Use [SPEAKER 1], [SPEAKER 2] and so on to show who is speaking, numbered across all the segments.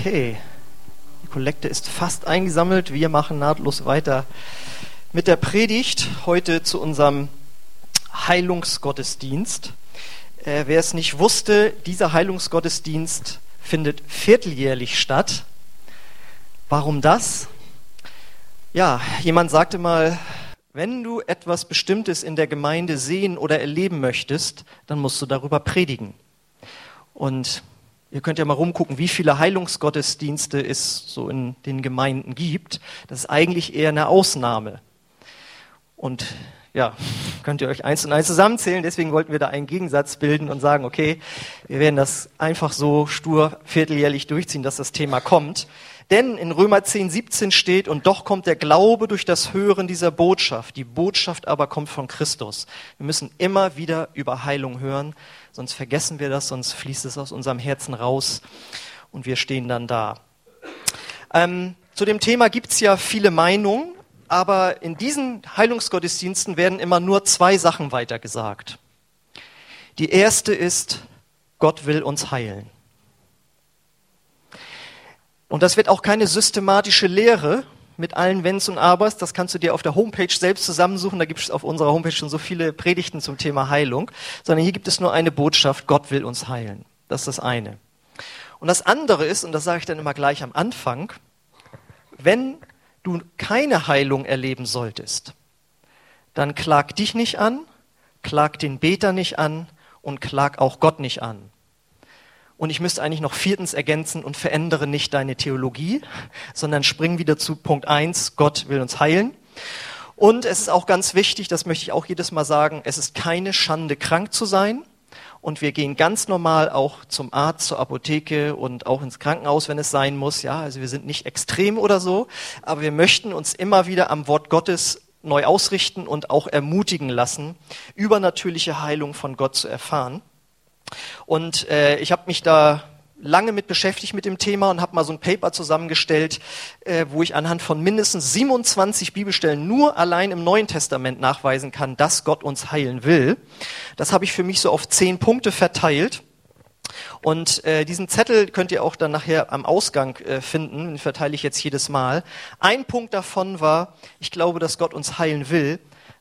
[SPEAKER 1] Okay, die Kollekte ist fast eingesammelt. Wir machen nahtlos weiter mit der Predigt heute zu unserem Heilungsgottesdienst. Äh, wer es nicht wusste, dieser Heilungsgottesdienst findet vierteljährlich statt. Warum das? Ja, jemand sagte mal, wenn du etwas Bestimmtes in der Gemeinde sehen oder erleben möchtest, dann musst du darüber predigen. Und Ihr könnt ja mal rumgucken, wie viele Heilungsgottesdienste es so in den Gemeinden gibt. Das ist eigentlich eher eine Ausnahme. Und ja, könnt ihr euch eins und eins zusammenzählen. Deswegen wollten wir da einen Gegensatz bilden und sagen, okay, wir werden das einfach so stur vierteljährlich durchziehen, dass das Thema kommt. Denn in Römer 10, 17 steht, und doch kommt der Glaube durch das Hören dieser Botschaft. Die Botschaft aber kommt von Christus. Wir müssen immer wieder über Heilung hören, sonst vergessen wir das, sonst fließt es aus unserem Herzen raus und wir stehen dann da. Ähm, zu dem Thema gibt's ja viele Meinungen, aber in diesen Heilungsgottesdiensten werden immer nur zwei Sachen weitergesagt. Die erste ist, Gott will uns heilen. Und das wird auch keine systematische Lehre mit allen Wenns und Abers. Das kannst du dir auf der Homepage selbst zusammensuchen. Da gibt es auf unserer Homepage schon so viele Predigten zum Thema Heilung. Sondern hier gibt es nur eine Botschaft, Gott will uns heilen. Das ist das eine. Und das andere ist, und das sage ich dann immer gleich am Anfang, wenn du keine Heilung erleben solltest, dann klag dich nicht an, klag den Beter nicht an und klag auch Gott nicht an. Und ich müsste eigentlich noch viertens ergänzen und verändere nicht deine Theologie, sondern spring wieder zu Punkt eins: Gott will uns heilen. Und es ist auch ganz wichtig, das möchte ich auch jedes Mal sagen, es ist keine Schande, krank zu sein. Und wir gehen ganz normal auch zum Arzt, zur Apotheke und auch ins Krankenhaus, wenn es sein muss. Ja, also wir sind nicht extrem oder so, aber wir möchten uns immer wieder am Wort Gottes neu ausrichten und auch ermutigen lassen, übernatürliche Heilung von Gott zu erfahren. Und äh, ich habe mich da lange mit beschäftigt mit dem Thema und habe mal so ein Paper zusammengestellt, äh, wo ich anhand von mindestens 27 Bibelstellen nur allein im Neuen Testament nachweisen kann, dass Gott uns heilen will. Das habe ich für mich so auf zehn Punkte verteilt. Und äh, diesen Zettel könnt ihr auch dann nachher am Ausgang äh, finden, den verteile ich jetzt jedes Mal. Ein Punkt davon war, ich glaube, dass Gott uns heilen will,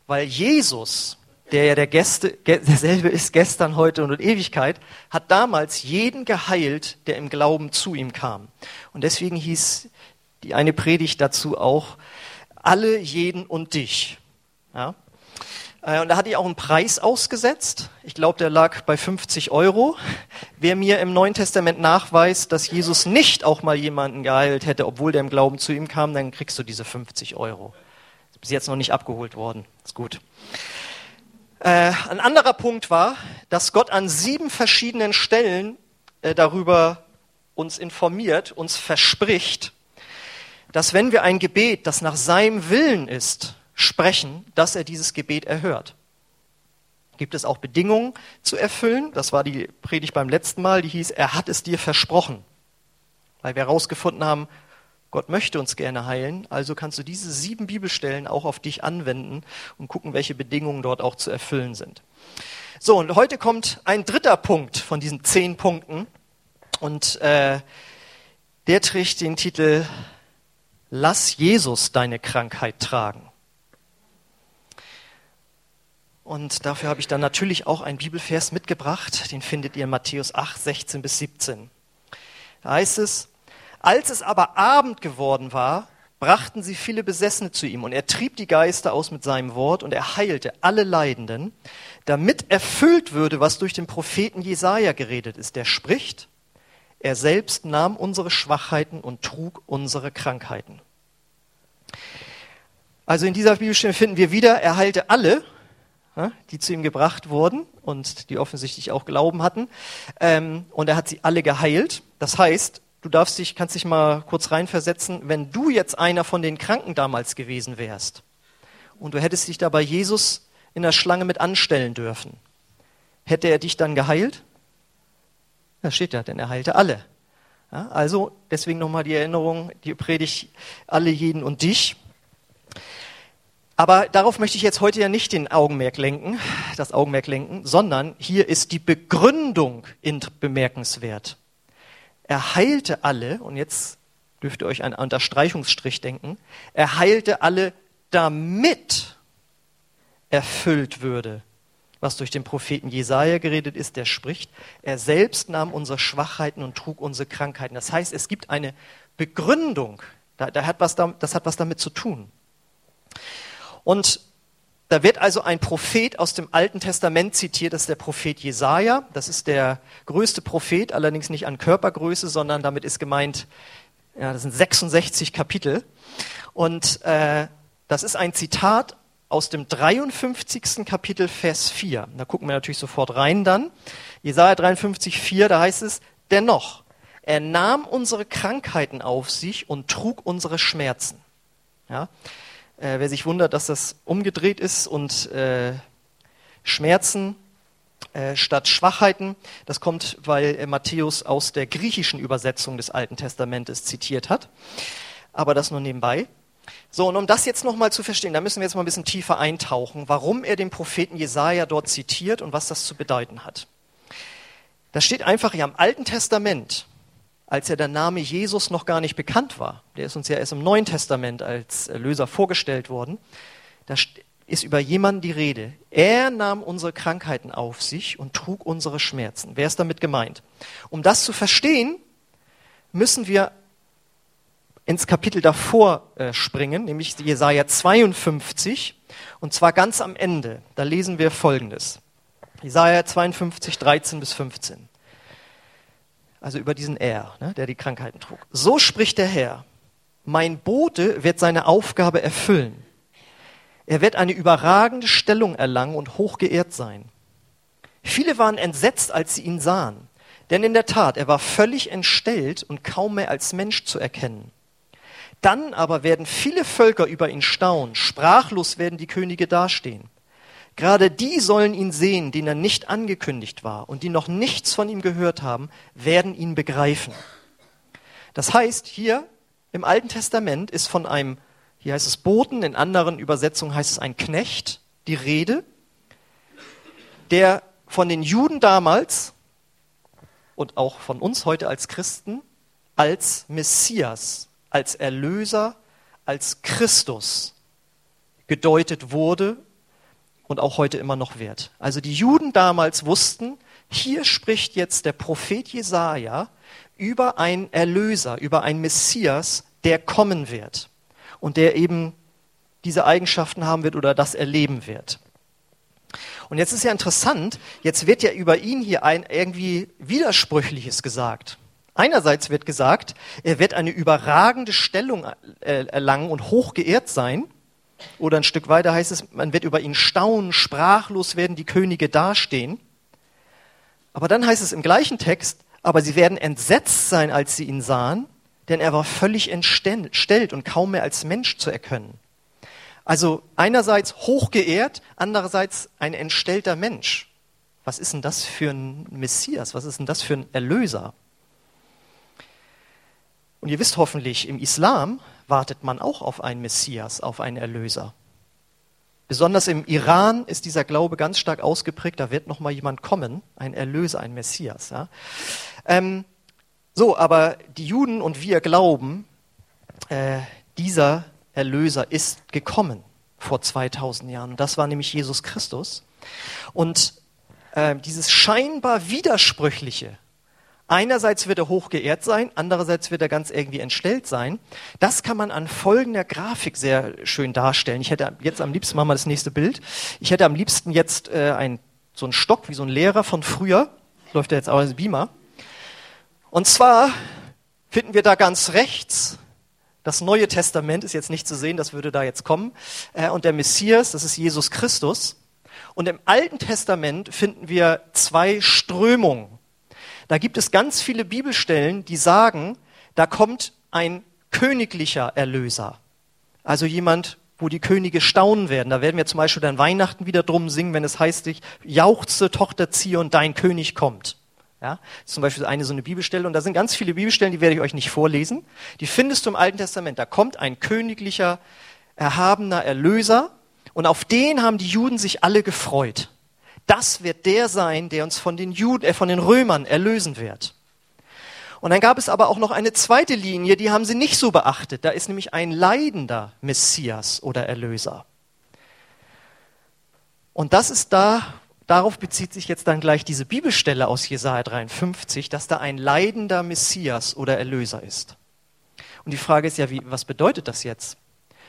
[SPEAKER 1] weil Jesus der ja der Gäste, derselbe ist gestern, heute und in Ewigkeit, hat damals jeden geheilt, der im Glauben zu ihm kam. Und deswegen hieß die eine Predigt dazu auch, alle, jeden und dich. Ja? Äh, und da hatte ich auch einen Preis ausgesetzt. Ich glaube, der lag bei 50 Euro. Wer mir im Neuen Testament nachweist, dass Jesus nicht auch mal jemanden geheilt hätte, obwohl der im Glauben zu ihm kam, dann kriegst du diese 50 Euro. Ist bis jetzt noch nicht abgeholt worden. Ist gut. Äh, ein anderer Punkt war, dass Gott an sieben verschiedenen Stellen äh, darüber uns informiert, uns verspricht, dass wenn wir ein Gebet, das nach seinem Willen ist, sprechen, dass er dieses Gebet erhört. Gibt es auch Bedingungen zu erfüllen? Das war die Predigt beim letzten Mal, die hieß, er hat es dir versprochen. Weil wir herausgefunden haben, Gott möchte uns gerne heilen, also kannst du diese sieben Bibelstellen auch auf dich anwenden und gucken, welche Bedingungen dort auch zu erfüllen sind. So, und heute kommt ein dritter Punkt von diesen zehn Punkten und äh, der trägt den Titel Lass Jesus deine Krankheit tragen. Und dafür habe ich dann natürlich auch einen Bibelvers mitgebracht, den findet ihr in Matthäus 8, 16 bis 17. Da heißt es, als es aber Abend geworden war, brachten sie viele Besessene zu ihm und er trieb die Geister aus mit seinem Wort und er heilte alle Leidenden, damit erfüllt würde, was durch den Propheten Jesaja geredet ist. Der spricht, er selbst nahm unsere Schwachheiten und trug unsere Krankheiten. Also in dieser Bibelstelle finden wir wieder, er heilte alle, die zu ihm gebracht wurden und die offensichtlich auch Glauben hatten. Ähm, und er hat sie alle geheilt. Das heißt, du darfst dich, kannst dich mal kurz reinversetzen, wenn du jetzt einer von den Kranken damals gewesen wärst und du hättest dich da bei Jesus in der Schlange mit anstellen dürfen, hätte er dich dann geheilt? Da steht ja, denn er heilte alle. Ja, also deswegen nochmal die Erinnerung, die Predigt alle, jeden und dich. Aber darauf möchte ich jetzt heute ja nicht den Augenmerk lenken, das Augenmerk lenken, sondern hier ist die Begründung bemerkenswert. Er heilte alle, und jetzt dürft ihr euch einen Unterstreichungsstrich denken, er heilte alle, damit erfüllt würde, was durch den Propheten Jesaja geredet ist, der spricht, er selbst nahm unsere Schwachheiten und trug unsere Krankheiten. Das heißt, es gibt eine Begründung, das hat was damit zu tun. Und da wird also ein Prophet aus dem Alten Testament zitiert, das ist der Prophet Jesaja. Das ist der größte Prophet, allerdings nicht an Körpergröße, sondern damit ist gemeint, ja, das sind 66 Kapitel. Und äh, das ist ein Zitat aus dem 53. Kapitel, Vers 4. Da gucken wir natürlich sofort rein dann. Jesaja 53, 4, da heißt es, dennoch, er nahm unsere Krankheiten auf sich und trug unsere Schmerzen. Ja? Äh, wer sich wundert, dass das umgedreht ist und äh, Schmerzen äh, statt Schwachheiten, das kommt, weil äh, Matthäus aus der griechischen Übersetzung des Alten Testamentes zitiert hat. Aber das nur nebenbei. So, und um das jetzt nochmal zu verstehen, da müssen wir jetzt mal ein bisschen tiefer eintauchen, warum er den Propheten Jesaja dort zitiert und was das zu bedeuten hat. Das steht einfach ja im Alten Testament, als ja der Name Jesus noch gar nicht bekannt war. Der ist uns ja erst im Neuen Testament als Erlöser vorgestellt worden. Da ist über jemanden die Rede. Er nahm unsere Krankheiten auf sich und trug unsere Schmerzen. Wer ist damit gemeint? Um das zu verstehen, müssen wir ins Kapitel davor äh, springen, nämlich Jesaja 52, und zwar ganz am Ende. Da lesen wir Folgendes. Jesaja 52, 13 bis 15. Also über diesen Er, ne, der die Krankheiten trug. So spricht der Herr. Mein Bote wird seine Aufgabe erfüllen. Er wird eine überragende Stellung erlangen und hochgeehrt sein. Viele waren entsetzt, als sie ihn sahen. Denn in der Tat, er war völlig entstellt und kaum mehr als Mensch zu erkennen. Dann aber werden viele Völker über ihn staunen, sprachlos werden die Könige dastehen. Gerade die sollen ihn sehen, denen er nicht angekündigt war und die noch nichts von ihm gehört haben, werden ihn begreifen. Das heißt, hier im Alten Testament ist von einem, hier heißt es Boten, in anderen Übersetzungen heißt es ein Knecht, die Rede, der von den Juden damals und auch von uns heute als Christen als Messias als Erlöser, als Christus gedeutet wurde und auch heute immer noch wird. Also die Juden damals wussten, hier spricht jetzt der Prophet Jesaja über einen Erlöser, über einen Messias, der kommen wird und der eben diese Eigenschaften haben wird oder das erleben wird. Und jetzt ist ja interessant, jetzt wird ja über ihn hier ein irgendwie Widersprüchliches gesagt. Einerseits wird gesagt, er wird eine überragende Stellung äh, erlangen und hoch geehrt sein. Oder ein Stück weiter heißt es, man wird über ihn staunen, sprachlos werden die Könige dastehen. Aber dann heißt es im gleichen Text, aber sie werden entsetzt sein, als sie ihn sahen, denn er war völlig entstellt und kaum mehr als Mensch zu erkennen. Also einerseits hochgeehrt, andererseits ein entstellter Mensch. Was ist denn das für ein Messias? Was ist denn das für ein Erlöser? Und ihr wisst hoffentlich, im Islam wartet man auch auf einen Messias, auf einen Erlöser. Besonders im Iran ist dieser Glaube ganz stark ausgeprägt. Da wird noch mal jemand kommen, ein Erlöser, ein Messias. Ja. Ähm, so, aber die Juden und wir glauben, äh, dieser Erlöser ist gekommen vor 2000 Jahren. Das war nämlich Jesus Christus. Und äh, dieses scheinbar widersprüchliche Einerseits wird er hoch geehrt sein, andererseits wird er ganz irgendwie entstellt sein. Das kann man an folgender Grafik sehr schön darstellen. Ich hätte jetzt am liebsten, machen wir das nächste Bild. Ich hätte am liebsten jetzt äh, ein, so einen Stock wie so ein Lehrer von früher. Läuft ja jetzt auch als Beamer. Und zwar finden wir da ganz rechts das Neue Testament ist jetzt nicht zu sehen, das würde da jetzt kommen. Äh, und der Messias, das ist Jesus Christus. Und im Alten Testament finden wir zwei Strömungen. Da gibt es ganz viele Bibelstellen, die sagen, da kommt ein königlicher Erlöser. Also jemand, wo die Könige staunen werden. Da werden wir zum Beispiel dann Weihnachten wieder drum singen, wenn es heißt, ich jauchze Tochter Zion, dein König kommt. Ja, zum Beispiel eine so eine Bibelstelle und da sind ganz viele Bibelstellen, die werde ich euch nicht vorlesen. Die findest du im Alten Testament. Da kommt ein königlicher, erhabener Erlöser und auf den haben die Juden sich alle gefreut das wird der sein, der uns von den, Juden, äh, von den Römern erlösen wird. Und dann gab es aber auch noch eine zweite Linie, die haben sie nicht so beachtet. Da ist nämlich ein leidender Messias oder Erlöser. Und das ist da, darauf bezieht sich jetzt dann gleich diese Bibelstelle aus Jesaja 53, dass da ein leidender Messias oder Erlöser ist. Und die Frage ist ja, wie, was bedeutet das jetzt?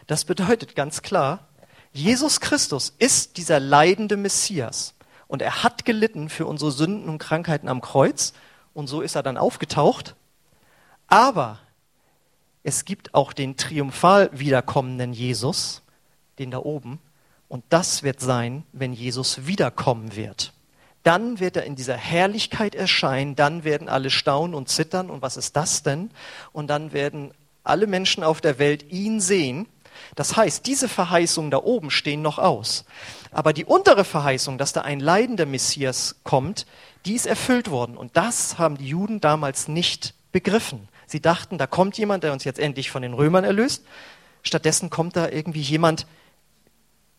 [SPEAKER 1] Das bedeutet ganz klar, Jesus Christus ist dieser leidende Messias. Und er hat gelitten für unsere Sünden und Krankheiten am Kreuz. Und so ist er dann aufgetaucht. Aber es gibt auch den triumphal wiederkommenden Jesus, den da oben. Und das wird sein, wenn Jesus wiederkommen wird. Dann wird er in dieser Herrlichkeit erscheinen, dann werden alle staunen und zittern. Und was ist das denn? Und dann werden alle Menschen auf der Welt ihn sehen. Das heißt, diese Verheißungen da oben stehen noch aus. Aber die untere Verheißung, dass da ein leidender Messias kommt, die ist erfüllt worden. Und das haben die Juden damals nicht begriffen. Sie dachten, da kommt jemand, der uns jetzt endlich von den Römern erlöst. Stattdessen kommt da irgendwie jemand,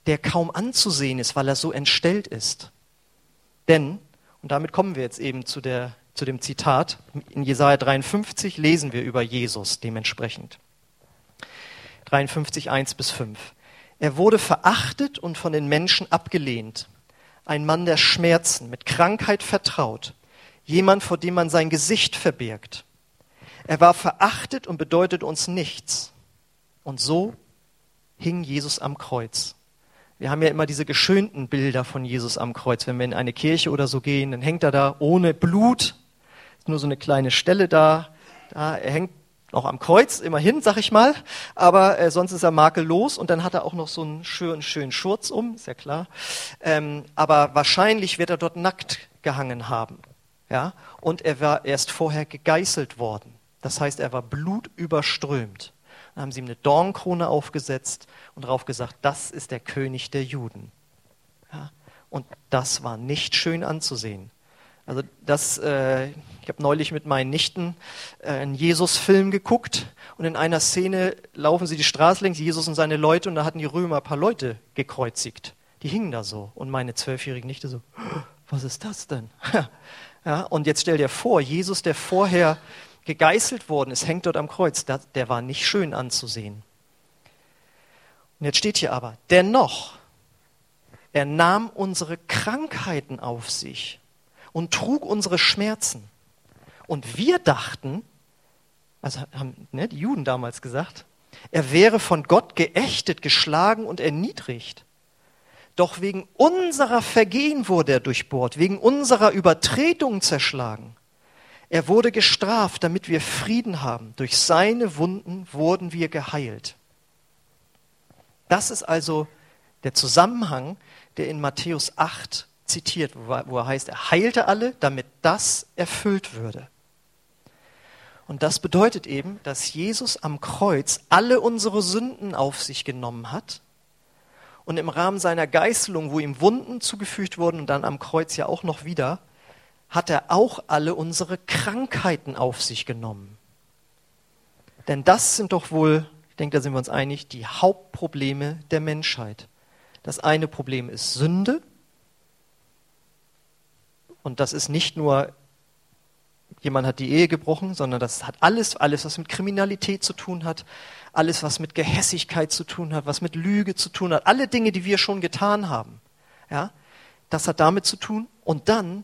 [SPEAKER 1] der kaum anzusehen ist, weil er so entstellt ist. Denn, und damit kommen wir jetzt eben zu, der, zu dem Zitat, in Jesaja 53 lesen wir über Jesus dementsprechend. 53, 1 bis 5. Er wurde verachtet und von den Menschen abgelehnt. Ein Mann der Schmerzen, mit Krankheit vertraut. Jemand, vor dem man sein Gesicht verbirgt. Er war verachtet und bedeutet uns nichts. Und so hing Jesus am Kreuz. Wir haben ja immer diese geschönten Bilder von Jesus am Kreuz. Wenn wir in eine Kirche oder so gehen, dann hängt er da ohne Blut, nur so eine kleine Stelle da. da er hängt noch am Kreuz, immerhin, sag ich mal, aber äh, sonst ist er makellos und dann hat er auch noch so einen schönen, schönen Schurz um, ist ja klar. Ähm, aber wahrscheinlich wird er dort nackt gehangen haben. Ja? Und er war erst vorher gegeißelt worden. Das heißt, er war blutüberströmt. Dann haben sie ihm eine Dornkrone aufgesetzt und darauf gesagt, das ist der König der Juden. Ja? Und das war nicht schön anzusehen. Also das, äh, ich habe neulich mit meinen Nichten äh, einen Jesus-Film geguckt und in einer Szene laufen sie die Straße längs, Jesus und seine Leute, und da hatten die Römer ein paar Leute gekreuzigt. Die hingen da so. Und meine zwölfjährige Nichte so, was ist das denn? ja, und jetzt stell dir vor, Jesus, der vorher gegeißelt worden ist, hängt dort am Kreuz. Der, der war nicht schön anzusehen. Und jetzt steht hier aber, dennoch, er nahm unsere Krankheiten auf sich und trug unsere Schmerzen. Und wir dachten, also haben ne, die Juden damals gesagt, er wäre von Gott geächtet, geschlagen und erniedrigt. Doch wegen unserer Vergehen wurde er durchbohrt, wegen unserer Übertretungen zerschlagen. Er wurde gestraft, damit wir Frieden haben. Durch seine Wunden wurden wir geheilt. Das ist also der Zusammenhang, der in Matthäus 8 zitiert, wo er heißt, er heilte alle, damit das erfüllt würde. Und das bedeutet eben, dass Jesus am Kreuz alle unsere Sünden auf sich genommen hat und im Rahmen seiner Geißelung, wo ihm Wunden zugefügt wurden und dann am Kreuz ja auch noch wieder, hat er auch alle unsere Krankheiten auf sich genommen. Denn das sind doch wohl, ich denke, da sind wir uns einig, die Hauptprobleme der Menschheit. Das eine Problem ist Sünde. Und das ist nicht nur, jemand hat die Ehe gebrochen, sondern das hat alles, alles, was mit Kriminalität zu tun hat, alles, was mit Gehässigkeit zu tun hat, was mit Lüge zu tun hat, alle Dinge, die wir schon getan haben. Ja, das hat damit zu tun. Und dann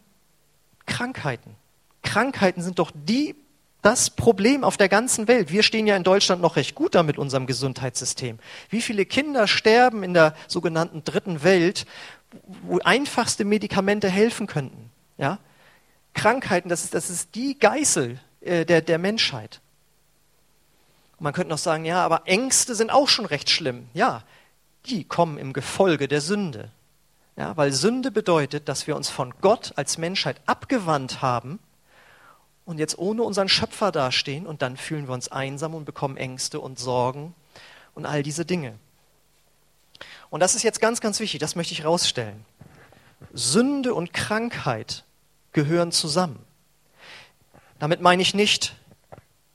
[SPEAKER 1] Krankheiten. Krankheiten sind doch die, das Problem auf der ganzen Welt. Wir stehen ja in Deutschland noch recht gut da mit unserem Gesundheitssystem. Wie viele Kinder sterben in der sogenannten dritten Welt, wo einfachste Medikamente helfen könnten? Ja? Krankheiten, das ist, das ist die Geißel äh, der, der Menschheit. Und man könnte noch sagen, ja, aber Ängste sind auch schon recht schlimm. Ja, die kommen im Gefolge der Sünde. Ja, weil Sünde bedeutet, dass wir uns von Gott als Menschheit abgewandt haben und jetzt ohne unseren Schöpfer dastehen und dann fühlen wir uns einsam und bekommen Ängste und Sorgen und all diese Dinge. Und das ist jetzt ganz, ganz wichtig, das möchte ich herausstellen. Sünde und Krankheit gehören zusammen. Damit meine ich nicht,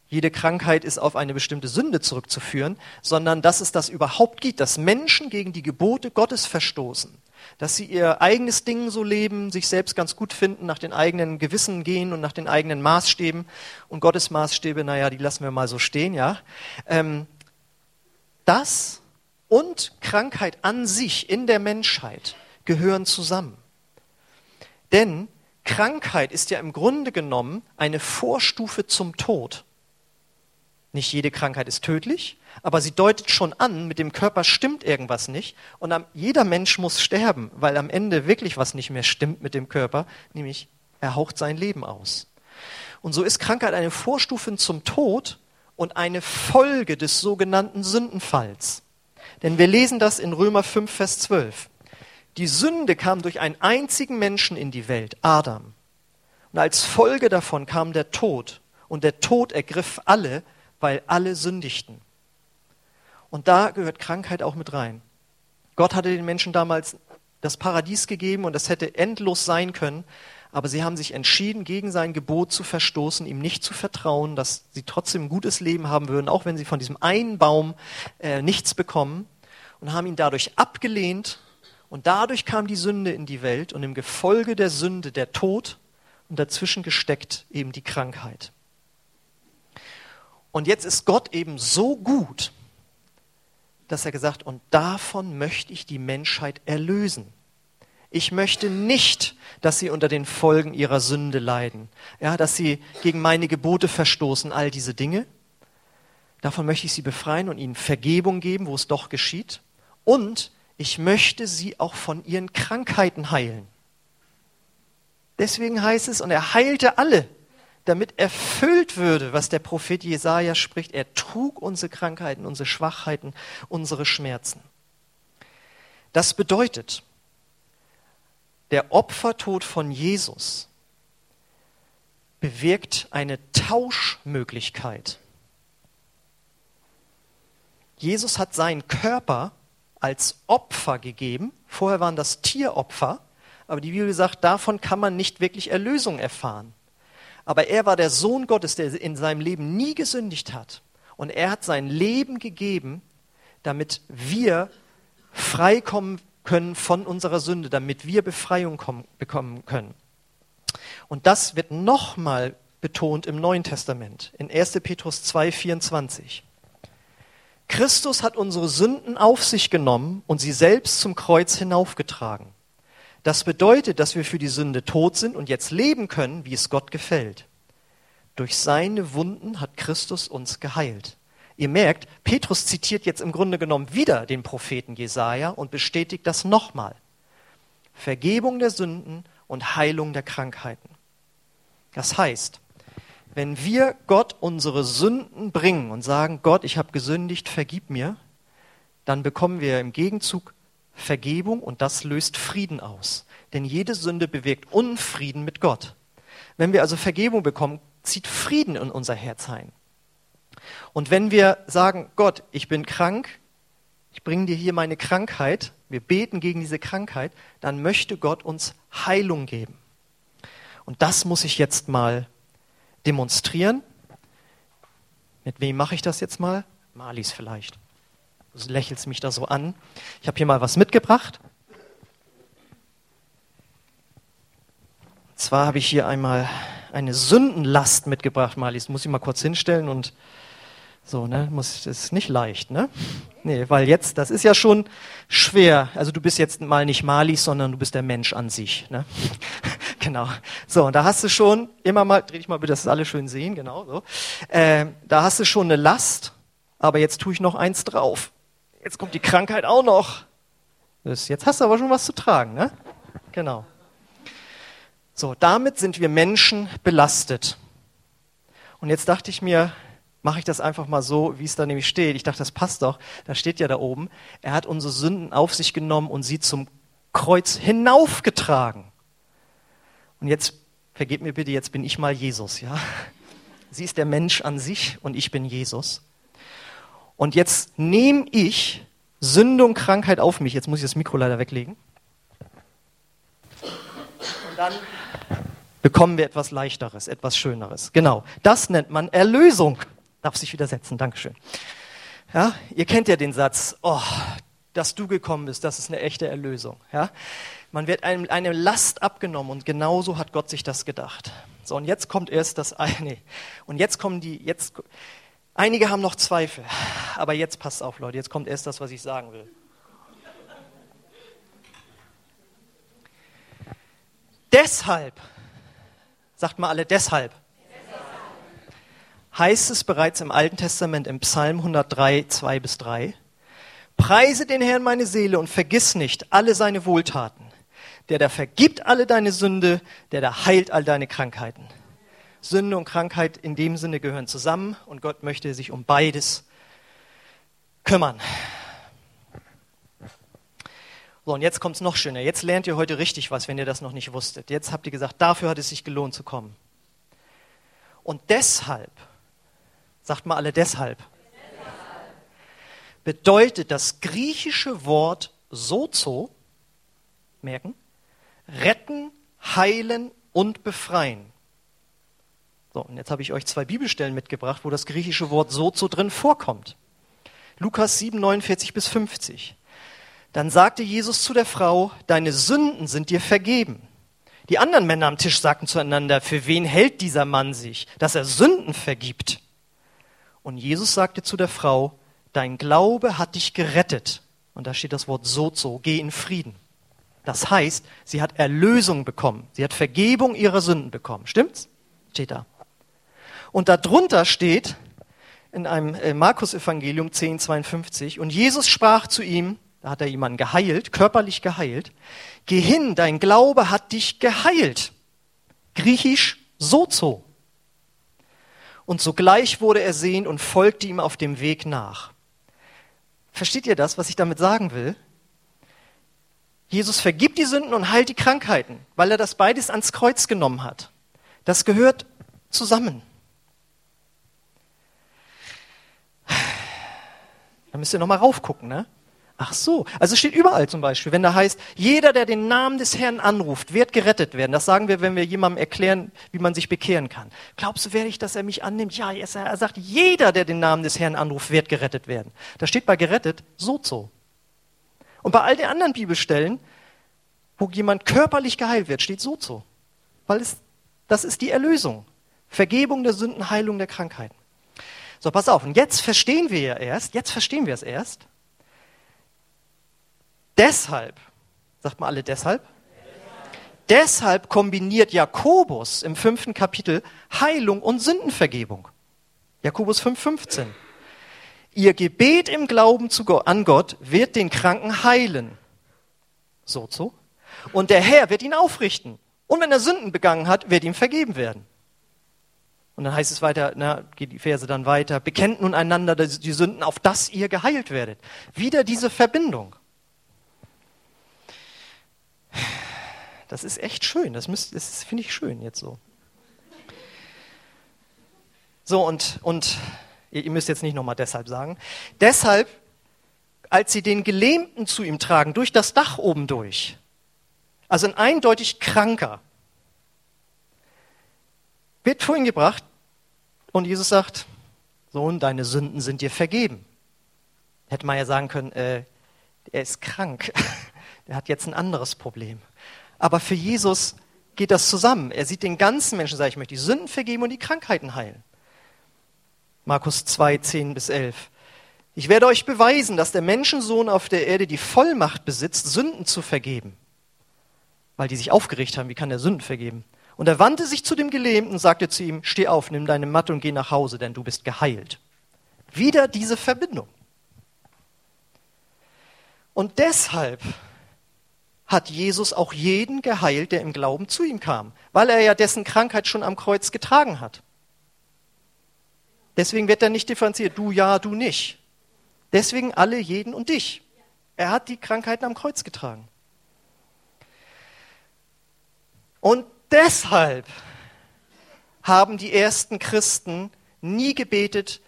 [SPEAKER 1] jede Krankheit ist auf eine bestimmte Sünde zurückzuführen, sondern dass es das überhaupt gibt, dass Menschen gegen die Gebote Gottes verstoßen, dass sie ihr eigenes Ding so leben, sich selbst ganz gut finden, nach den eigenen Gewissen gehen und nach den eigenen Maßstäben. Und Gottes Maßstäbe, naja, die lassen wir mal so stehen, ja. Ähm, das und Krankheit an sich in der Menschheit gehören zusammen. Denn Krankheit ist ja im Grunde genommen eine Vorstufe zum Tod. Nicht jede Krankheit ist tödlich, aber sie deutet schon an, mit dem Körper stimmt irgendwas nicht. Und jeder Mensch muss sterben, weil am Ende wirklich was nicht mehr stimmt mit dem Körper, nämlich er haucht sein Leben aus. Und so ist Krankheit eine Vorstufe zum Tod und eine Folge des sogenannten Sündenfalls. Denn wir lesen das in Römer 5, Vers 12. Die Sünde kam durch einen einzigen Menschen in die Welt, Adam. Und als Folge davon kam der Tod. Und der Tod ergriff alle, weil alle sündigten. Und da gehört Krankheit auch mit rein. Gott hatte den Menschen damals das Paradies gegeben und das hätte endlos sein können, aber sie haben sich entschieden, gegen sein Gebot zu verstoßen, ihm nicht zu vertrauen, dass sie trotzdem ein gutes Leben haben würden, auch wenn sie von diesem einen Baum äh, nichts bekommen und haben ihn dadurch abgelehnt und dadurch kam die Sünde in die Welt und im Gefolge der Sünde der Tod und dazwischen gesteckt eben die Krankheit. Und jetzt ist Gott eben so gut, dass er gesagt, und davon möchte ich die Menschheit erlösen. Ich möchte nicht, dass sie unter den Folgen ihrer Sünde leiden, ja, dass sie gegen meine Gebote verstoßen, all diese Dinge. Davon möchte ich sie befreien und ihnen Vergebung geben, wo es doch geschieht. Und ich möchte sie auch von ihren Krankheiten heilen. Deswegen heißt es, und er heilte alle, damit erfüllt würde, was der Prophet Jesaja spricht. Er trug unsere Krankheiten, unsere Schwachheiten, unsere Schmerzen. Das bedeutet, der Opfertod von Jesus bewirkt eine Tauschmöglichkeit. Jesus hat seinen Körper als Opfer gegeben. Vorher waren das Tieropfer, aber die Bibel sagt, davon kann man nicht wirklich Erlösung erfahren. Aber er war der Sohn Gottes, der in seinem Leben nie gesündigt hat. Und er hat sein Leben gegeben, damit wir freikommen können von unserer Sünde, damit wir Befreiung kommen, bekommen können. Und das wird nochmal betont im Neuen Testament, in 1. Petrus 2, 24. Christus hat unsere Sünden auf sich genommen und sie selbst zum Kreuz hinaufgetragen. Das bedeutet, dass wir für die Sünde tot sind und jetzt leben können, wie es Gott gefällt. Durch seine Wunden hat Christus uns geheilt. Ihr merkt, Petrus zitiert jetzt im Grunde genommen wieder den Propheten Jesaja und bestätigt das nochmal. Vergebung der Sünden und Heilung der Krankheiten. Das heißt, wenn wir Gott unsere Sünden bringen und sagen, Gott, ich habe gesündigt, vergib mir, dann bekommen wir im Gegenzug Vergebung und das löst Frieden aus. Denn jede Sünde bewirkt Unfrieden mit Gott. Wenn wir also Vergebung bekommen, zieht Frieden in unser Herz ein. Und wenn wir sagen, Gott, ich bin krank, ich bringe dir hier meine Krankheit, wir beten gegen diese Krankheit, dann möchte Gott uns Heilung geben. Und das muss ich jetzt mal demonstrieren. Mit wem mache ich das jetzt mal? Malis vielleicht. Du lächelst mich da so an. Ich habe hier mal was mitgebracht. Und zwar habe ich hier einmal eine Sündenlast mitgebracht, Malis. Muss ich mal kurz hinstellen und so, ne? Muss, das ist nicht leicht, ne? Nee, weil jetzt, das ist ja schon schwer. Also du bist jetzt mal nicht Malis, sondern du bist der Mensch an sich, ne? Genau. So, und da hast du schon, immer mal, dreh dich mal bitte, dass alle schön sehen, genau, so. Äh, da hast du schon eine Last, aber jetzt tue ich noch eins drauf. Jetzt kommt die Krankheit auch noch. Das, jetzt hast du aber schon was zu tragen, ne? Genau. So, damit sind wir Menschen belastet. Und jetzt dachte ich mir, mache ich das einfach mal so, wie es da nämlich steht. Ich dachte, das passt doch. Da steht ja da oben, er hat unsere Sünden auf sich genommen und sie zum Kreuz hinaufgetragen. Und jetzt, vergebt mir bitte, jetzt bin ich mal Jesus, ja? Sie ist der Mensch an sich und ich bin Jesus. Und jetzt nehme ich Sünde und Krankheit auf mich. Jetzt muss ich das Mikro leider weglegen. Und dann bekommen wir etwas Leichteres, etwas Schöneres. Genau, das nennt man Erlösung. Darf sich wieder setzen, Dankeschön. Ja, ihr kennt ja den Satz, oh, dass du gekommen bist, das ist eine echte Erlösung. Ja? Man wird einem eine Last abgenommen und genauso hat Gott sich das gedacht. So, und jetzt kommt erst das eine. Und jetzt kommen die, jetzt, einige haben noch Zweifel. Aber jetzt passt auf, Leute, jetzt kommt erst das, was ich sagen will. Deshalb, sagt mal alle deshalb, heißt es bereits im Alten Testament im Psalm 103, 2 bis 3, Preise den Herrn meine Seele und vergiss nicht alle seine Wohltaten, der da vergibt alle deine Sünde, der da heilt all deine Krankheiten. Sünde und Krankheit in dem Sinne gehören zusammen und Gott möchte sich um beides kümmern. So, und jetzt kommt es noch schöner. Jetzt lernt ihr heute richtig was, wenn ihr das noch nicht wusstet. Jetzt habt ihr gesagt, dafür hat es sich gelohnt zu kommen. Und deshalb, sagt mal alle deshalb, bedeutet das griechische Wort sozo, merken, retten, heilen und befreien. So, und jetzt habe ich euch zwei Bibelstellen mitgebracht, wo das griechische Wort sozo drin vorkommt. Lukas 7, 49 bis 50. Dann sagte Jesus zu der Frau, deine Sünden sind dir vergeben. Die anderen Männer am Tisch sagten zueinander, für wen hält dieser Mann sich, dass er Sünden vergibt? Und Jesus sagte zu der Frau, dein Glaube hat dich gerettet. Und da steht das Wort sozo, geh in Frieden. Das heißt, sie hat Erlösung bekommen. Sie hat Vergebung ihrer Sünden bekommen. Stimmt's? Steht da. Und darunter steht in einem äh, Markus-Evangelium 10, 52, und Jesus sprach zu ihm, da hat er jemanden geheilt, körperlich geheilt. Geh hin, dein Glaube hat dich geheilt. Griechisch sozo. Und sogleich wurde er sehend und folgte ihm auf dem Weg nach. Versteht ihr das, was ich damit sagen will? Jesus vergibt die Sünden und heilt die Krankheiten, weil er das beides ans Kreuz genommen hat. Das gehört zusammen. Da müsst ihr nochmal raufgucken, ne? Ach so, also steht überall zum Beispiel, wenn da heißt, jeder, der den Namen des Herrn anruft, wird gerettet werden. Das sagen wir, wenn wir jemandem erklären, wie man sich bekehren kann. Glaubst du, werde ich, dass er mich annimmt? Ja, er sagt, jeder, der den Namen des Herrn anruft, wird gerettet werden. Da steht bei gerettet so so. Und bei all den anderen Bibelstellen, wo jemand körperlich geheilt wird, steht so so. Weil es, das ist die Erlösung. Vergebung der Sünden, Heilung der Krankheiten. So, pass auf. Und jetzt verstehen wir ja erst, jetzt verstehen wir es erst, Deshalb, sagt mal alle deshalb, deshalb kombiniert Jakobus im fünften Kapitel Heilung und Sündenvergebung. Jakobus 5,15. Ihr Gebet im Glauben an Gott wird den Kranken heilen. So, so. Und der Herr wird ihn aufrichten. Und wenn er Sünden begangen hat, wird ihm vergeben werden. Und dann heißt es weiter, na, geht die Verse dann weiter, bekennt nun einander die Sünden, auf dass ihr geheilt werdet. Wieder diese Verbindung. Das ist echt schön. Das, das finde ich schön jetzt so. So, und, und ihr müsst jetzt nicht nochmal deshalb sagen. Deshalb, als sie den Gelähmten zu ihm tragen, durch das Dach oben durch, also ein eindeutig Kranker, wird vorhin gebracht und Jesus sagt, Sohn, deine Sünden sind dir vergeben. Hätte man ja sagen können, äh, er ist krank, er hat jetzt ein anderes Problem. Aber für Jesus geht das zusammen. Er sieht den ganzen Menschen, sagt, ich möchte die Sünden vergeben und die Krankheiten heilen. Markus 2, 10 bis 11. Ich werde euch beweisen, dass der Menschensohn auf der Erde die Vollmacht besitzt, Sünden zu vergeben. Weil die sich aufgeregt haben, wie kann der Sünden vergeben? Und er wandte sich zu dem Gelähmten und sagte zu ihm, steh auf, nimm deine Matte und geh nach Hause, denn du bist geheilt. Wieder diese Verbindung. Und deshalb hat Jesus auch jeden geheilt, der im Glauben zu ihm kam, weil er ja dessen Krankheit schon am Kreuz getragen hat. Deswegen wird er nicht differenziert, du ja, du nicht. Deswegen alle, jeden und dich. Er hat die Krankheiten am Kreuz getragen. Und deshalb haben die ersten Christen nie gebetet,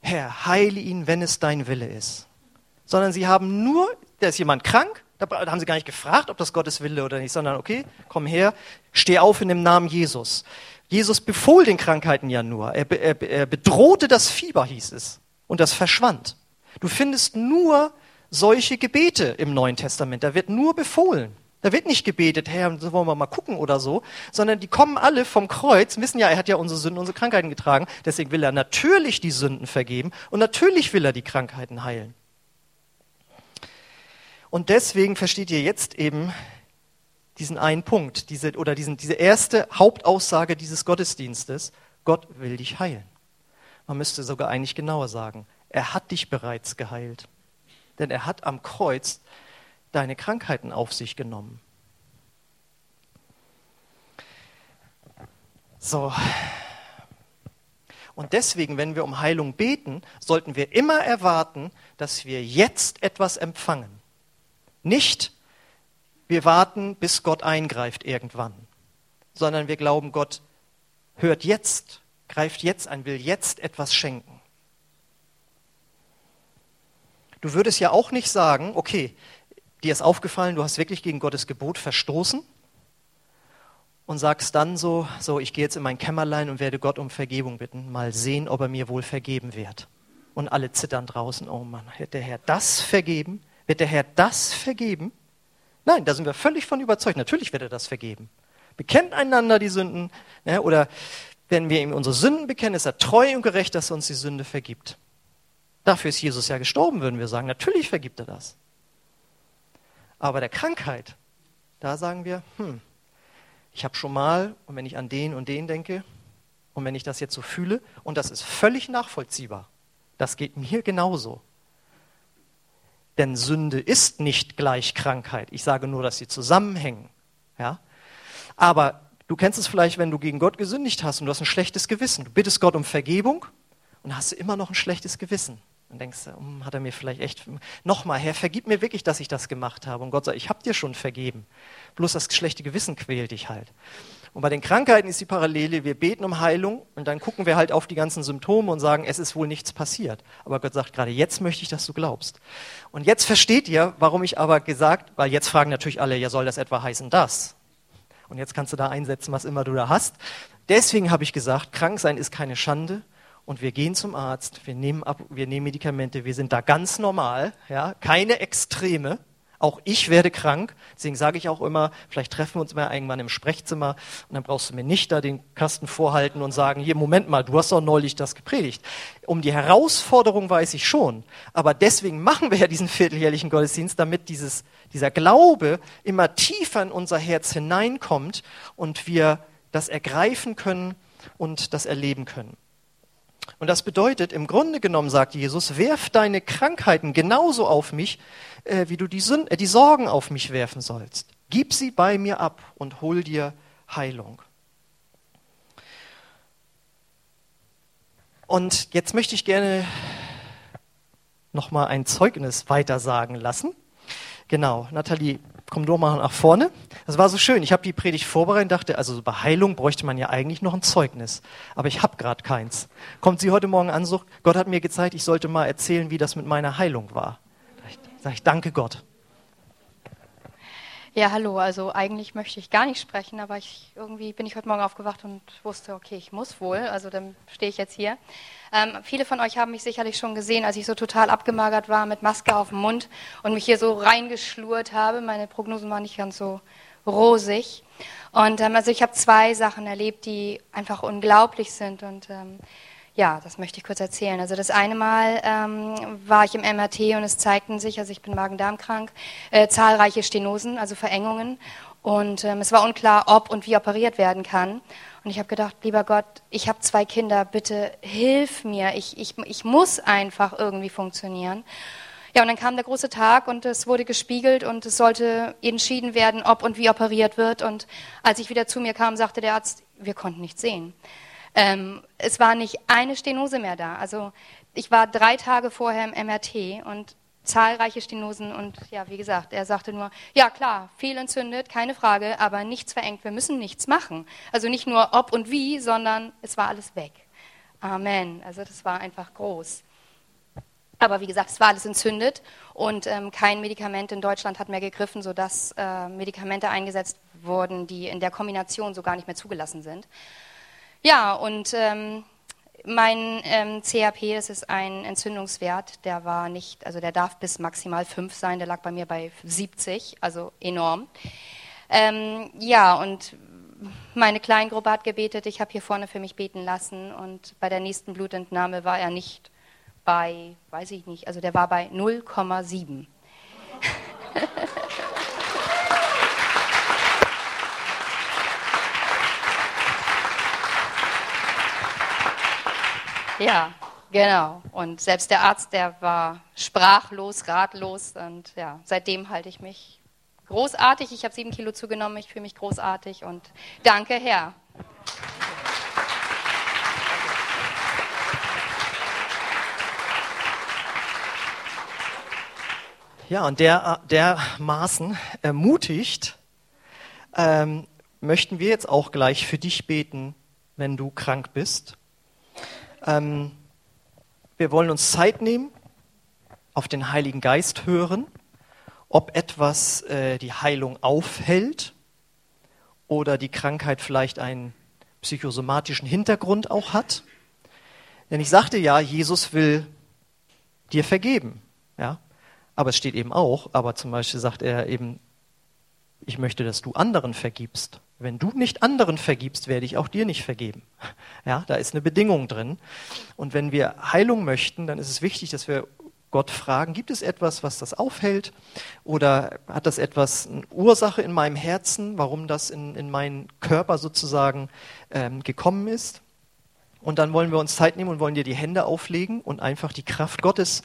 [SPEAKER 1] Herr, heile ihn, wenn es dein Wille ist. Sondern sie haben nur, da ist jemand krank, da haben sie gar nicht gefragt, ob das Gottes Wille oder nicht, sondern okay, komm her, steh auf in dem Namen Jesus. Jesus befohl den Krankheiten ja nur. Er, er, er bedrohte das Fieber, hieß es. Und das verschwand. Du findest nur solche Gebete im Neuen Testament. Da wird nur befohlen. Da wird nicht gebetet, Herr, so wollen wir mal gucken oder so, sondern die kommen alle vom Kreuz, wissen ja, er hat ja unsere Sünden, unsere Krankheiten getragen, deswegen will er natürlich die Sünden vergeben und natürlich will er die Krankheiten heilen. Und deswegen versteht ihr jetzt eben diesen einen Punkt, diese, oder diesen, diese erste Hauptaussage dieses Gottesdienstes, Gott will dich heilen. Man müsste sogar eigentlich genauer sagen, er hat dich bereits geheilt. Denn er hat am Kreuz deine Krankheiten auf sich genommen. So. Und deswegen, wenn wir um Heilung beten, sollten wir immer erwarten, dass wir jetzt etwas empfangen. Nicht, wir warten, bis Gott eingreift irgendwann, sondern wir glauben, Gott hört jetzt, greift jetzt ein, will jetzt etwas schenken. Du würdest ja auch nicht sagen, okay, dir ist aufgefallen, du hast wirklich gegen Gottes Gebot verstoßen und sagst dann so, so, ich gehe jetzt in mein Kämmerlein und werde Gott um Vergebung bitten, mal sehen, ob er mir wohl vergeben wird. Und alle zittern draußen, oh Mann, wird der Herr das vergeben? Wird der Herr das vergeben? Nein, da sind wir völlig von überzeugt. Natürlich wird er das vergeben. Bekennt einander die Sünden, ne, oder wenn wir ihm unsere Sünden bekennen, ist er treu und gerecht, dass er uns die Sünde vergibt. Dafür ist Jesus ja gestorben, würden wir sagen. Natürlich vergibt er das. Aber der Krankheit, da sagen wir, hm, ich habe schon mal, und wenn ich an den und den denke, und wenn ich das jetzt so fühle, und das ist völlig nachvollziehbar, das geht mir genauso. Denn Sünde ist nicht gleich Krankheit. Ich sage nur, dass sie zusammenhängen. Ja? Aber du kennst es vielleicht, wenn du gegen Gott gesündigt hast und du hast ein schlechtes Gewissen. Du bittest Gott um Vergebung und hast immer noch ein schlechtes Gewissen. Dann denkst um, hat er mir vielleicht echt, nochmal, Herr, vergib mir wirklich, dass ich das gemacht habe. Und Gott sagt, ich habe dir schon vergeben. Bloß das schlechte Gewissen quält dich halt. Und bei den Krankheiten ist die Parallele, wir beten um Heilung und dann gucken wir halt auf die ganzen Symptome und sagen, es ist wohl nichts passiert. Aber Gott sagt, gerade jetzt möchte ich, dass du glaubst. Und jetzt versteht ihr, warum ich aber gesagt, weil jetzt fragen natürlich alle, ja soll das etwa heißen das? Und jetzt kannst du da einsetzen, was immer du da hast. Deswegen habe ich gesagt, krank sein ist keine Schande, und wir gehen zum Arzt, wir nehmen, ab, wir nehmen Medikamente, wir sind da ganz normal, ja, keine Extreme. Auch ich werde krank, deswegen sage ich auch immer, vielleicht treffen wir uns mal irgendwann im Sprechzimmer und dann brauchst du mir nicht da den Kasten vorhalten und sagen, hier, Moment mal, du hast doch neulich das gepredigt. Um die Herausforderung weiß ich schon, aber deswegen machen wir ja diesen vierteljährlichen Gottesdienst, damit dieses, dieser Glaube immer tiefer in unser Herz hineinkommt und wir das ergreifen können und das erleben können. Und das bedeutet, im Grunde genommen, sagt Jesus, werf deine Krankheiten genauso auf mich, äh, wie du die, Sünd äh, die Sorgen auf mich werfen sollst. Gib sie bei mir ab und hol dir Heilung. Und jetzt möchte ich gerne nochmal ein Zeugnis weitersagen lassen. Genau, Nathalie, komm doch mal nach vorne. Das war so schön. Ich habe die Predigt vorbereitet und dachte, also bei Heilung bräuchte man ja eigentlich noch ein Zeugnis. Aber ich habe gerade keins. Kommt sie heute Morgen an, so, Gott hat mir gezeigt, ich sollte mal erzählen, wie das mit meiner Heilung war. Sag ich, danke Gott.
[SPEAKER 2] Ja, hallo. Also eigentlich möchte ich gar nicht sprechen, aber ich, irgendwie bin ich heute Morgen aufgewacht und wusste, okay, ich muss wohl. Also dann stehe ich jetzt hier. Ähm, viele von euch haben mich sicherlich schon gesehen, als ich so total abgemagert war mit Maske auf dem Mund und mich hier so reingeschlurt habe. Meine Prognosen waren nicht ganz so rosig. Und ähm, also ich habe zwei Sachen erlebt, die einfach unglaublich sind und ähm, ja, das möchte ich kurz erzählen. Also das eine Mal ähm, war ich im MRT und es zeigten sich, also ich bin Magen-Darm-krank, äh, zahlreiche Stenosen, also Verengungen. Und ähm, es war unklar, ob und wie operiert werden kann. Und ich habe gedacht, lieber Gott, ich habe zwei Kinder, bitte hilf mir. Ich, ich, ich muss einfach irgendwie funktionieren. Ja, und dann kam der große Tag und es wurde gespiegelt und es sollte entschieden werden, ob und wie operiert wird. Und als ich wieder zu mir kam, sagte der Arzt, wir konnten nichts sehen. Ähm, es war nicht eine Stenose mehr da. Also ich war drei Tage vorher im MRT und zahlreiche Stenosen und ja, wie gesagt, er sagte nur, ja klar, viel entzündet, keine Frage, aber nichts verengt, wir müssen nichts machen. Also nicht nur ob und wie, sondern es war alles weg. Amen. Also das war einfach groß. Aber wie gesagt, es war alles entzündet und ähm, kein Medikament in Deutschland hat mehr gegriffen, sodass äh, Medikamente eingesetzt wurden, die in der Kombination so gar nicht mehr zugelassen sind. Ja, und ähm, mein ähm, CAP, das ist ein Entzündungswert, der war nicht, also der darf bis maximal 5 sein, der lag bei mir bei 70, also enorm. Ähm, ja, und meine Kleingruppe hat gebetet, ich habe hier vorne für mich beten lassen und bei der nächsten Blutentnahme war er nicht bei, weiß ich nicht, also der war bei 0,7. Ja, genau. Und selbst der Arzt, der war sprachlos, ratlos. Und ja, seitdem halte ich mich großartig. Ich habe sieben Kilo zugenommen. Ich fühle mich großartig und danke, Herr.
[SPEAKER 1] Ja, und der, dermaßen ermutigt ähm, möchten wir jetzt auch gleich für dich beten, wenn du krank bist. Ähm, wir wollen uns Zeit nehmen, auf den Heiligen Geist hören, ob etwas äh, die Heilung aufhält oder die Krankheit vielleicht einen psychosomatischen Hintergrund auch hat. Denn ich sagte ja, Jesus will dir vergeben. Ja? Aber es steht eben auch, aber zum Beispiel sagt er eben, ich möchte, dass du anderen vergibst. Wenn du nicht anderen vergibst, werde ich auch dir nicht vergeben. Ja, da ist eine Bedingung drin. Und wenn wir Heilung möchten, dann ist es wichtig, dass wir Gott fragen, gibt es etwas, was das aufhält? Oder hat das etwas, eine Ursache in meinem Herzen, warum das in, in meinen Körper sozusagen ähm, gekommen ist? Und dann wollen wir uns Zeit nehmen und wollen dir die Hände auflegen und einfach die Kraft Gottes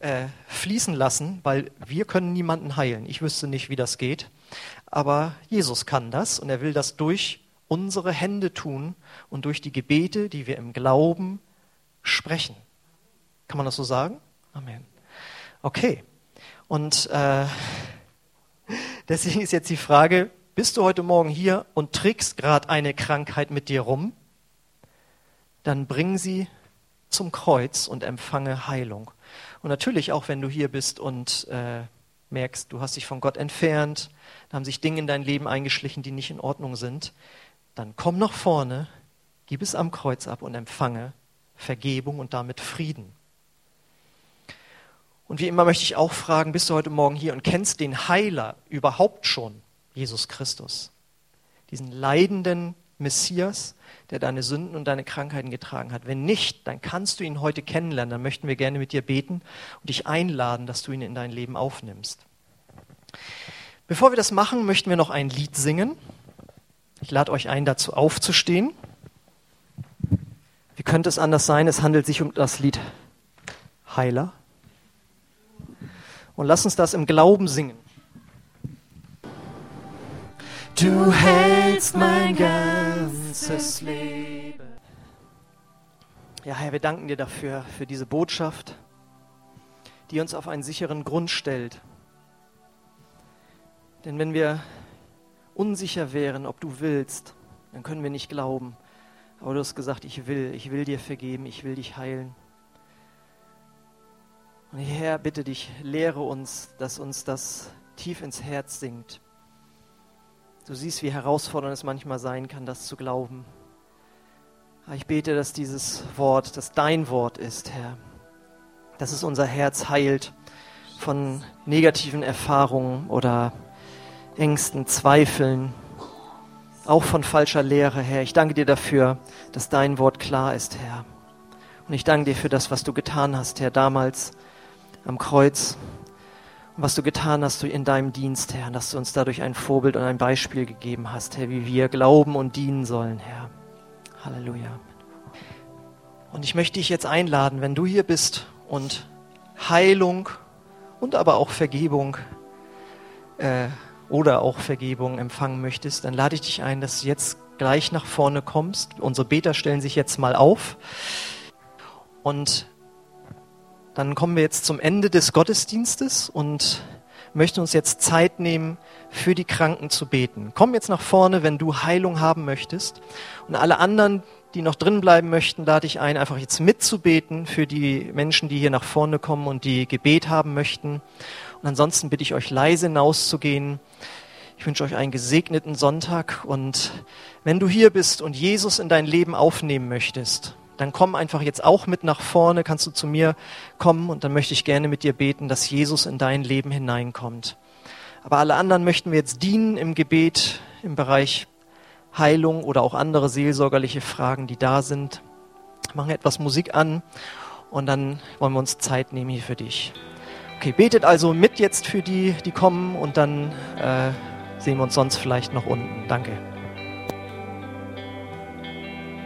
[SPEAKER 1] äh, fließen lassen, weil wir können niemanden heilen. Ich wüsste nicht, wie das geht. Aber Jesus kann das und er will das durch unsere Hände tun und durch die Gebete, die wir im Glauben sprechen. Kann man das so sagen? Amen. Okay. Und äh, deswegen ist jetzt die Frage, bist du heute Morgen hier und trägst gerade eine Krankheit mit dir rum? Dann bring sie zum Kreuz und empfange Heilung. Und natürlich auch, wenn du hier bist und äh, merkst, du hast dich von Gott entfernt, da haben sich Dinge in dein Leben eingeschlichen, die nicht in Ordnung sind, dann komm nach vorne, gib es am Kreuz ab und empfange Vergebung und damit Frieden. Und wie immer möchte ich auch fragen, bist du heute Morgen hier und kennst den Heiler überhaupt schon, Jesus Christus? Diesen leidenden Messias, der deine Sünden und deine Krankheiten getragen hat. Wenn nicht, dann kannst du ihn heute kennenlernen. Dann möchten wir gerne mit dir beten und dich einladen, dass du ihn in dein Leben aufnimmst. Bevor wir das machen, möchten wir noch ein Lied singen. Ich lade euch ein, dazu aufzustehen. Wie könnte es anders sein? Es handelt sich um das Lied Heiler. Und lass uns das im Glauben singen. Du hältst mein ganzes Leben. Ja, Herr, wir danken dir dafür, für diese Botschaft, die uns auf einen sicheren Grund stellt. Denn wenn wir unsicher wären, ob du willst, dann können wir nicht glauben. Aber du hast gesagt, ich will, ich will dir vergeben, ich will dich heilen. Und Herr, bitte dich, lehre uns, dass uns das tief ins Herz sinkt. Du siehst, wie herausfordernd es manchmal sein kann, das zu glauben. Ich bete, dass dieses Wort, dass dein Wort ist, Herr, dass es unser Herz heilt von negativen Erfahrungen oder Ängsten, Zweifeln, auch von falscher Lehre, Herr. Ich danke dir dafür, dass dein Wort klar ist, Herr. Und ich danke dir für das, was du getan hast, Herr, damals am Kreuz. Was du getan hast in deinem Dienst, Herr, dass du uns dadurch ein Vorbild und ein Beispiel gegeben hast, Herr, wie wir glauben und dienen sollen, Herr. Halleluja. Und ich möchte dich jetzt einladen, wenn du hier bist und Heilung und aber auch Vergebung äh, oder auch Vergebung empfangen möchtest, dann lade ich dich ein, dass du jetzt gleich nach vorne kommst. Unsere Beter stellen sich jetzt mal auf. Und dann kommen wir jetzt zum Ende des Gottesdienstes und möchten uns jetzt Zeit nehmen, für die Kranken zu beten. Komm jetzt nach vorne, wenn du Heilung haben möchtest. Und alle anderen, die noch drin bleiben möchten, lade ich ein, einfach jetzt mitzubeten für die Menschen, die hier nach vorne kommen und die Gebet haben möchten. Und ansonsten bitte ich euch leise hinauszugehen. Ich wünsche euch einen gesegneten Sonntag und wenn du hier bist und Jesus in dein Leben aufnehmen möchtest, dann komm einfach jetzt auch mit nach vorne, kannst du zu mir kommen und dann möchte ich gerne mit dir beten, dass Jesus in dein Leben hineinkommt. Aber alle anderen möchten wir jetzt dienen im Gebet im Bereich Heilung oder auch andere seelsorgerliche Fragen, die da sind. Machen etwas Musik an und dann wollen wir uns Zeit nehmen hier für dich. Okay, betet also mit jetzt für die, die kommen und dann äh, sehen wir uns sonst vielleicht noch unten. Danke.